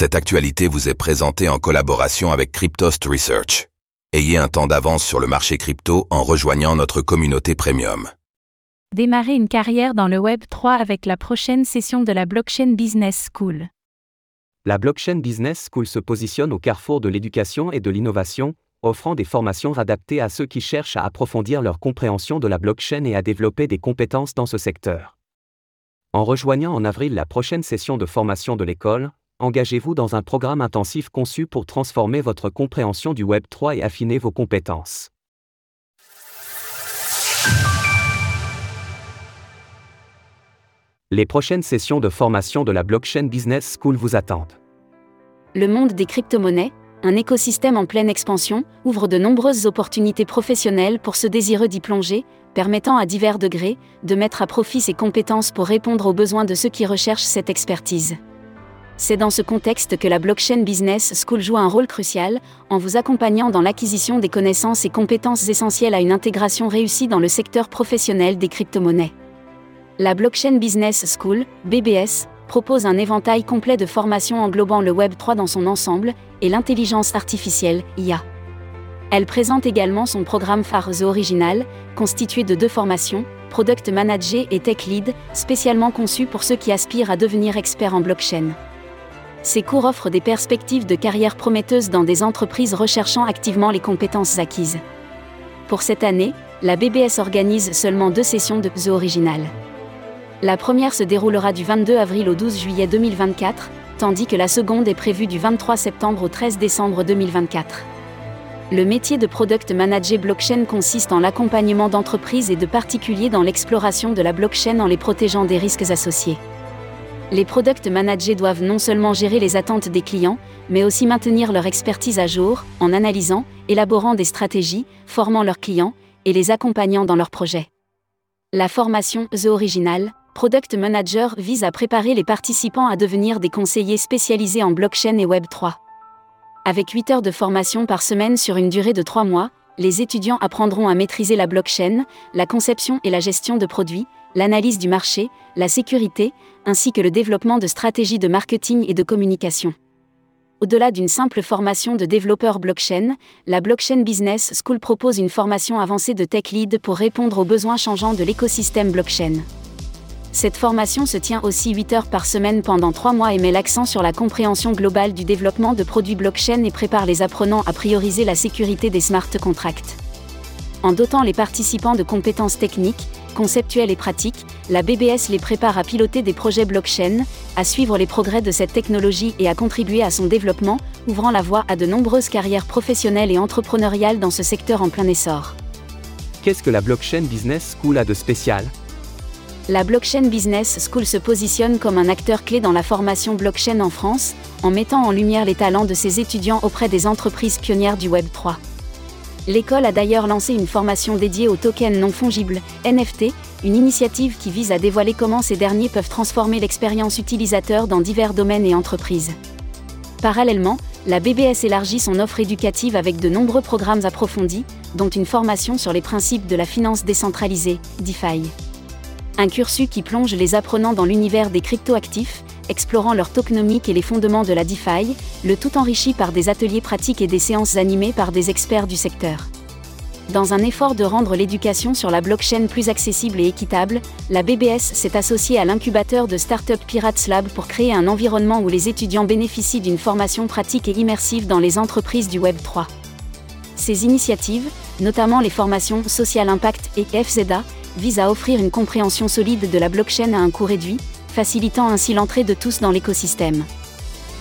Cette actualité vous est présentée en collaboration avec Cryptost Research. Ayez un temps d'avance sur le marché crypto en rejoignant notre communauté premium. Démarrer une carrière dans le Web 3 avec la prochaine session de la Blockchain Business School. La Blockchain Business School se positionne au carrefour de l'éducation et de l'innovation, offrant des formations adaptées à ceux qui cherchent à approfondir leur compréhension de la blockchain et à développer des compétences dans ce secteur. En rejoignant en avril la prochaine session de formation de l'école, engagez-vous dans un programme intensif conçu pour transformer votre compréhension du Web 3 et affiner vos compétences. Les prochaines sessions de formation de la Blockchain Business School vous attendent. Le monde des crypto-monnaies, un écosystème en pleine expansion, ouvre de nombreuses opportunités professionnelles pour ceux désireux d'y plonger, permettant à divers degrés de mettre à profit ses compétences pour répondre aux besoins de ceux qui recherchent cette expertise. C'est dans ce contexte que la Blockchain Business School joue un rôle crucial, en vous accompagnant dans l'acquisition des connaissances et compétences essentielles à une intégration réussie dans le secteur professionnel des crypto-monnaies. La Blockchain Business School, BBS, propose un éventail complet de formations englobant le Web 3 dans son ensemble et l'intelligence artificielle, IA. Elle présente également son programme phare Original, constitué de deux formations, Product Manager et Tech Lead, spécialement conçues pour ceux qui aspirent à devenir experts en blockchain. Ces cours offrent des perspectives de carrière prometteuses dans des entreprises recherchant activement les compétences acquises. Pour cette année, la BBS organise seulement deux sessions de The Original. La première se déroulera du 22 avril au 12 juillet 2024, tandis que la seconde est prévue du 23 septembre au 13 décembre 2024. Le métier de Product Manager Blockchain consiste en l'accompagnement d'entreprises et de particuliers dans l'exploration de la blockchain en les protégeant des risques associés les product managers doivent non seulement gérer les attentes des clients, mais aussi maintenir leur expertise à jour, en analysant, élaborant des stratégies, formant leurs clients, et les accompagnant dans leurs projets. La formation The Original, Product Manager vise à préparer les participants à devenir des conseillers spécialisés en blockchain et Web3. Avec 8 heures de formation par semaine sur une durée de 3 mois, les étudiants apprendront à maîtriser la blockchain, la conception et la gestion de produits, l'analyse du marché, la sécurité, ainsi que le développement de stratégies de marketing et de communication. Au-delà d'une simple formation de développeur blockchain, la Blockchain Business School propose une formation avancée de tech lead pour répondre aux besoins changeants de l'écosystème blockchain. Cette formation se tient aussi 8 heures par semaine pendant 3 mois et met l'accent sur la compréhension globale du développement de produits blockchain et prépare les apprenants à prioriser la sécurité des smart contracts. En dotant les participants de compétences techniques, conceptuelles et pratiques, la BBS les prépare à piloter des projets blockchain, à suivre les progrès de cette technologie et à contribuer à son développement, ouvrant la voie à de nombreuses carrières professionnelles et entrepreneuriales dans ce secteur en plein essor. Qu'est-ce que la Blockchain Business School a de spécial? La Blockchain Business School se positionne comme un acteur clé dans la formation blockchain en France, en mettant en lumière les talents de ses étudiants auprès des entreprises pionnières du Web 3. L'école a d'ailleurs lancé une formation dédiée aux tokens non fongibles, NFT, une initiative qui vise à dévoiler comment ces derniers peuvent transformer l'expérience utilisateur dans divers domaines et entreprises. Parallèlement, la BBS élargit son offre éducative avec de nombreux programmes approfondis, dont une formation sur les principes de la finance décentralisée, DeFi. Un cursus qui plonge les apprenants dans l'univers des cryptoactifs, explorant leur tokenomique et les fondements de la DeFi, le tout enrichi par des ateliers pratiques et des séances animées par des experts du secteur. Dans un effort de rendre l'éducation sur la blockchain plus accessible et équitable, la BBS s'est associée à l'incubateur de Startup Pirates Lab pour créer un environnement où les étudiants bénéficient d'une formation pratique et immersive dans les entreprises du Web 3. Ces initiatives, notamment les formations Social Impact et FZA, visent à offrir une compréhension solide de la blockchain à un coût réduit, facilitant ainsi l'entrée de tous dans l'écosystème.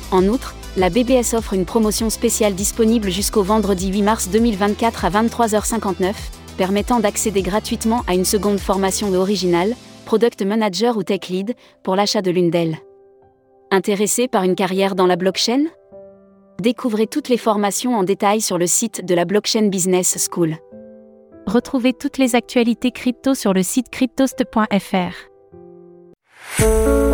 En outre, la BBS offre une promotion spéciale disponible jusqu'au vendredi 8 mars 2024 à 23h59, permettant d'accéder gratuitement à une seconde formation originale, Product Manager ou Tech Lead, pour l'achat de l'une d'elles. Intéressé par une carrière dans la blockchain? Découvrez toutes les formations en détail sur le site de la Blockchain Business School. Retrouvez toutes les actualités crypto sur le site cryptost.fr. Thank you.